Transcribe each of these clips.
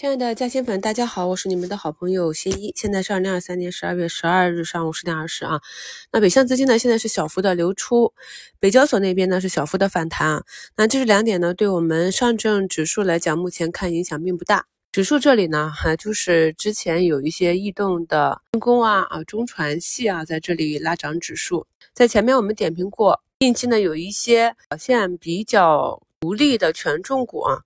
亲爱的嘉兴粉，大家好，我是你们的好朋友新一。现在是二零二三年十二月十二日上午十点二十啊。那北向资金呢，现在是小幅的流出，北交所那边呢是小幅的反弹啊。那这是两点呢，对我们上证指数来讲，目前看影响并不大。指数这里呢，哈，就是之前有一些异动的军工啊啊中船系啊，在这里拉涨指数。在前面我们点评过，近期呢有一些表现比较独立的权重股啊。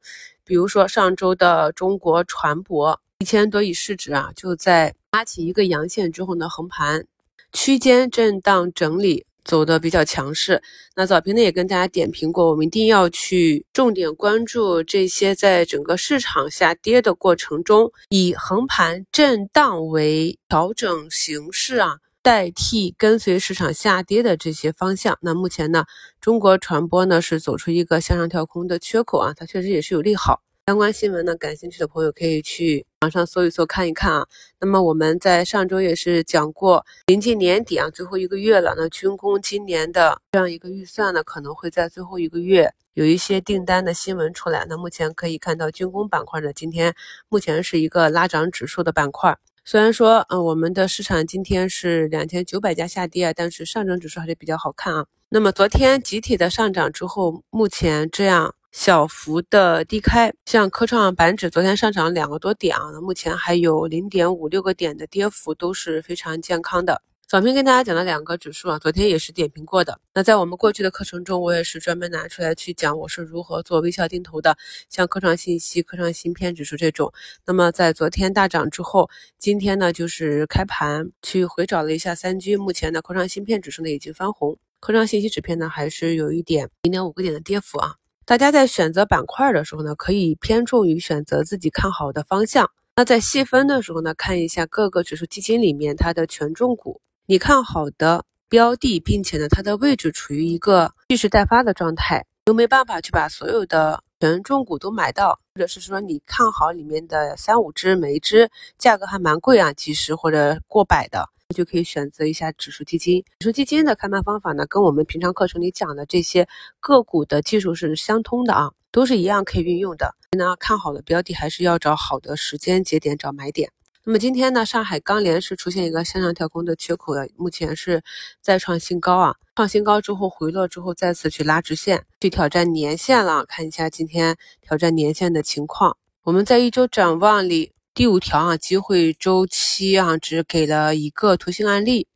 比如说上周的中国船舶一千多亿市值啊，就在拉起一个阳线之后呢，横盘区间震荡整理，走的比较强势。那早评呢也跟大家点评过，我们一定要去重点关注这些在整个市场下跌的过程中，以横盘震荡为调整形式啊。代替跟随市场下跌的这些方向，那目前呢，中国传播呢是走出一个向上跳空的缺口啊，它确实也是有利好。相关新闻呢，感兴趣的朋友可以去网上搜一搜看一看啊。那么我们在上周也是讲过，临近年底啊，最后一个月了，那军工今年的这样一个预算呢，可能会在最后一个月有一些订单的新闻出来。那目前可以看到军工板块呢，今天目前是一个拉涨指数的板块。虽然说，嗯，我们的市场今天是两千九百家下跌，但是上证指数还是比较好看啊。那么昨天集体的上涨之后，目前这样小幅的低开，像科创板指昨天上涨两个多点啊，那目前还有零点五六个点的跌幅，都是非常健康的。早篇跟大家讲了两个指数啊，昨天也是点评过的。那在我们过去的课程中，我也是专门拿出来去讲我是如何做微笑定投的，像科创信息、科创芯片指数这种。那么在昨天大涨之后，今天呢就是开盘去回找了一下三军，目前的科创芯片指数呢已经翻红，科创信息指片呢还是有一点零点五个点的跌幅啊。大家在选择板块的时候呢，可以偏重于选择自己看好的方向。那在细分的时候呢，看一下各个指数基金里面它的权重股。你看好的标的，并且呢，它的位置处于一个蓄势待发的状态，又没办法去把所有的权重股都买到，或者是说你看好里面的三五只，每一只价格还蛮贵啊，几十或者过百的，就可以选择一下指数基金。指数基金的看盘方法呢，跟我们平常课程里讲的这些个股的技术是相通的啊，都是一样可以运用的。那看好的标的，还是要找好的时间节点找买点。那么今天呢，上海钢联是出现一个向上跳空的缺口的，目前是再创新高啊，创新高之后回落之后再次去拉直线，去挑战年线了。看一下今天挑战年线的情况。我们在一周展望里第五条啊，机会周期啊，只给了一个图形案例。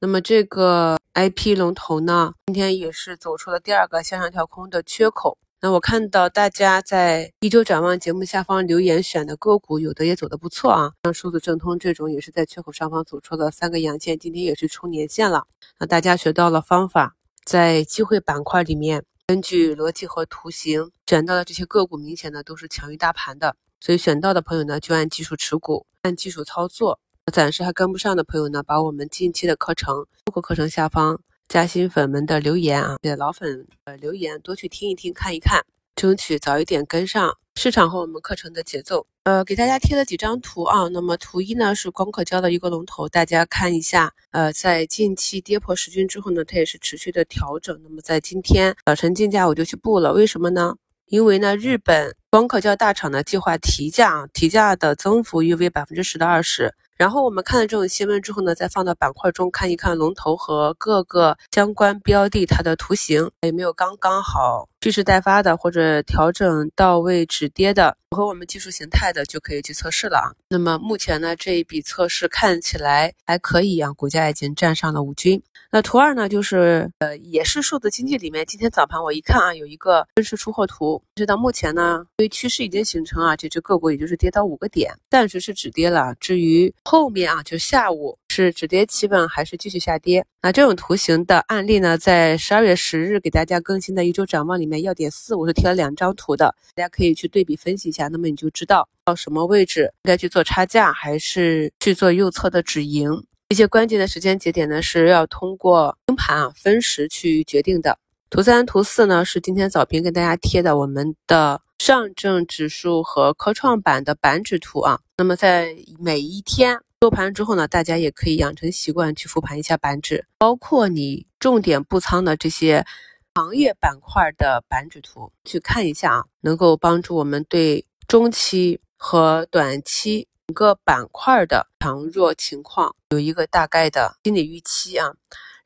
那么这个 IP 龙头呢，今天也是走出了第二个向上跳空的缺口。我看到大家在一周展望节目下方留言选的个股，有的也走的不错啊，像数字正通这种也是在缺口上方走出了三个阳线，今天也是冲年线了。那大家学到了方法，在机会板块里面，根据逻辑和图形选到的这些个股，明显的都是强于大盘的，所以选到的朋友呢，就按技术持股，按技术操作。暂时还跟不上的朋友呢，把我们近期的课程，包括课程下方。加新粉们的留言啊，给老粉呃留言多去听一听看一看，争取早一点跟上市场和我们课程的节奏。呃，给大家贴了几张图啊。那么图一呢是光刻胶的一个龙头，大家看一下。呃，在近期跌破十均之后呢，它也是持续的调整。那么在今天早晨竞价我就去布了，为什么呢？因为呢日本光刻胶大厂呢计划提价，提价的增幅约为百分之十到二十。然后我们看了这种新闻之后呢，再放到板块中看一看龙头和各个相关标的它的图形有没有刚刚好蓄势待发的或者调整到位止跌的，符合我们技术形态的就可以去测试了啊。那么目前呢这一笔测试看起来还可以啊，股价已经站上了五均。那图二呢就是呃也是数字经济里面，今天早盘我一看啊有一个分时出货图，直到目前呢因为趋势已经形成啊，这只个股也就是跌到五个点，暂时是止跌了。至于后面啊，就下午是止跌企稳还是继续下跌？那这种图形的案例呢，在十二月十日给大家更新的一周展望里面，要点四我是贴了两张图的，大家可以去对比分析一下。那么你就知道到什么位置应该去做差价，还是去做右侧的止盈。一些关键的时间节点呢，是要通过盯盘啊分时去决定的。图三、图四呢，是今天早评跟大家贴的我们的。上证指数和科创板的板指图啊，那么在每一天收盘之后呢，大家也可以养成习惯去复盘一下板指，包括你重点布仓的这些行业板块的板指图，去看一下啊，能够帮助我们对中期和短期整个板块的强弱情况有一个大概的心理预期啊。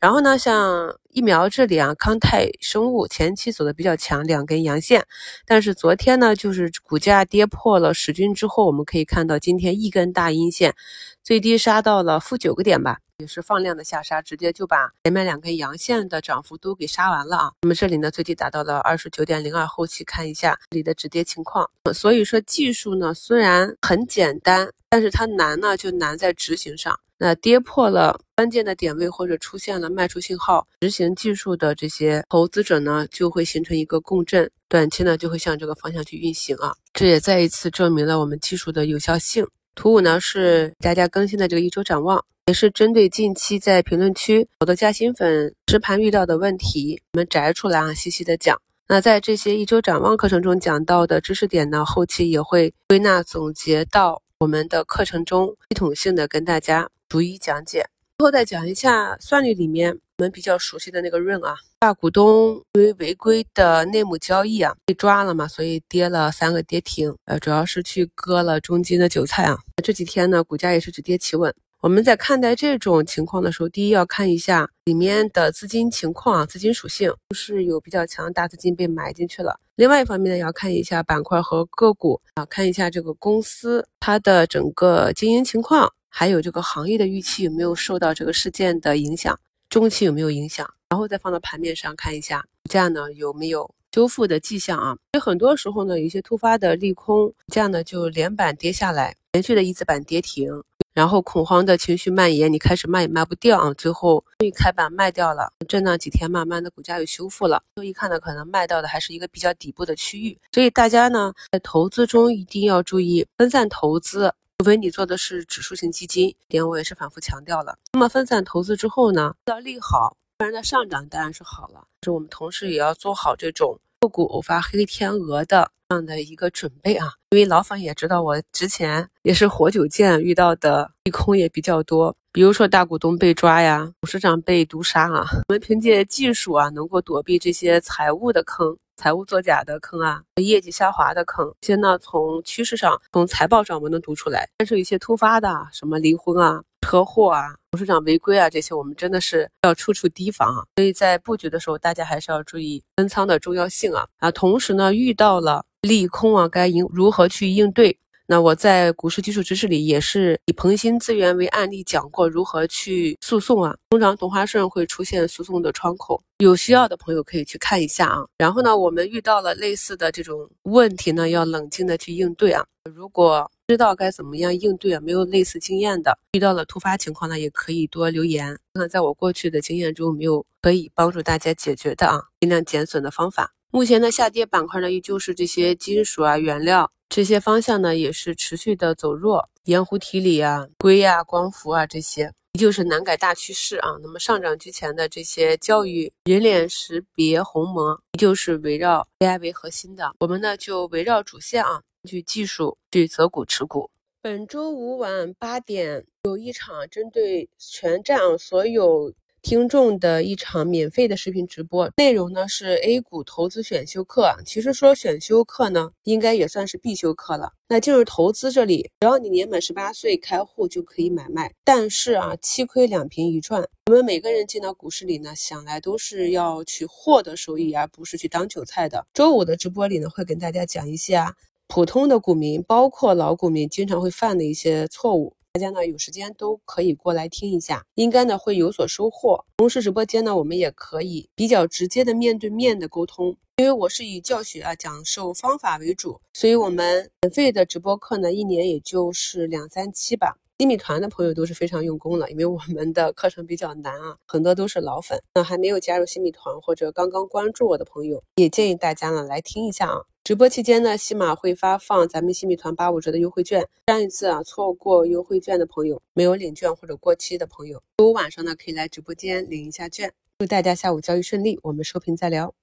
然后呢，像疫苗这里啊，康泰生物前期走的比较强，两根阳线。但是昨天呢，就是股价跌破了十均之后，我们可以看到今天一根大阴线，最低杀到了负九个点吧，也是放量的下杀，直接就把前面两根阳线的涨幅都给杀完了啊。那么这里呢，最低达到了二十九点零二，后期看一下这里的止跌情况。所以说技术呢虽然很简单，但是它难呢就难在执行上。那跌破了关键的点位或者出现了卖出信号，执行技术的这些投资者呢，就会形成一个共振，短期呢就会向这个方向去运行啊。这也再一次证明了我们技术的有效性。图五呢是大家更新的这个一周展望，也是针对近期在评论区好多加新粉实盘遇到的问题，我们摘出来啊，细细的讲。那在这些一周展望课程中讲到的知识点呢，后期也会归纳总结到我们的课程中，系统性的跟大家。逐一讲解，最后再讲一下算力里面我们比较熟悉的那个润啊，大股东因为违规的内幕交易啊被抓了嘛，所以跌了三个跌停，呃，主要是去割了中金的韭菜啊。这几天呢，股价也是止跌企稳。我们在看待这种情况的时候，第一要看一下里面的资金情况啊，资金属性是有比较强大资金被埋进去了。另外一方面呢，要看一下板块和个股啊，看一下这个公司它的整个经营情况。还有这个行业的预期有没有受到这个事件的影响？中期有没有影响？然后再放到盘面上看一下，股价呢有没有修复的迹象啊？所以很多时候呢，有一些突发的利空，这样呢就连板跌下来，连续的一字板跌停，然后恐慌的情绪蔓延，你开始卖也卖不掉啊，最后终于开板卖掉了，震荡几天，慢慢的股价又修复了。所以看呢，可能卖到的还是一个比较底部的区域，所以大家呢在投资中一定要注意分散投资。除非你做的是指数型基金，点我也是反复强调了。那么分散投资之后呢，要利好，不然的上涨当然是好了。是我们同时也要做好这种个股偶发黑天鹅的这样的一个准备啊。因为老粉也知道，我之前也是活久见，遇到的利空也比较多，比如说大股东被抓呀，董事长被毒杀啊。我们凭借技术啊，能够躲避这些财务的坑。财务作假的坑啊，业绩下滑的坑，这些呢从趋势上、从财报上我们能读出来。但是一些突发的，什么离婚啊、车祸啊、董事长违规啊，这些我们真的是要处处提防啊。所以在布局的时候，大家还是要注意分仓的重要性啊啊！同时呢，遇到了利空啊，该应如何去应对？那我在股市基础知识里也是以鹏鑫资源为案例讲过如何去诉讼啊。通常同花顺会出现诉讼的窗口，有需要的朋友可以去看一下啊。然后呢，我们遇到了类似的这种问题呢，要冷静的去应对啊。如果知道该怎么样应对啊，没有类似经验的，遇到了突发情况呢，也可以多留言，看看在我过去的经验中没有可以帮助大家解决的啊，尽量减损的方法。目前的下跌板块呢，依旧是这些金属啊、原料。这些方向呢也是持续的走弱，盐湖提锂啊、硅啊、光伏啊这些依旧是难改大趋势啊。那么上涨之前的这些教育、人脸识别、鸿蒙依旧是围绕 AI 为核心的。我们呢就围绕主线啊，去技术去择股持股。本周五晚八点有一场针对全站所有。听众的一场免费的视频直播，内容呢是 A 股投资选修课。其实说选修课呢，应该也算是必修课了。那进入投资这里，只要你年满十八岁开户就可以买卖。但是啊，七亏两平一赚。我们每个人进到股市里呢，想来都是要去获得收益，而不是去当韭菜的。周五的直播里呢，会跟大家讲一些啊，普通的股民，包括老股民经常会犯的一些错误。大家呢有时间都可以过来听一下，应该呢会有所收获。同时直播间呢，我们也可以比较直接的面对面的沟通。因为我是以教学啊讲授方法为主，所以我们免费的直播课呢，一年也就是两三期吧。新米团的朋友都是非常用功了，因为我们的课程比较难啊，很多都是老粉。那还没有加入新米团或者刚刚关注我的朋友，也建议大家呢来听一下啊。直播期间呢，西马会发放咱们新米团八五折的优惠券。上一次啊，错过优惠券的朋友，没有领券或者过期的朋友，周五晚上呢可以来直播间领一下券。祝大家下午交易顺利，我们收评再聊。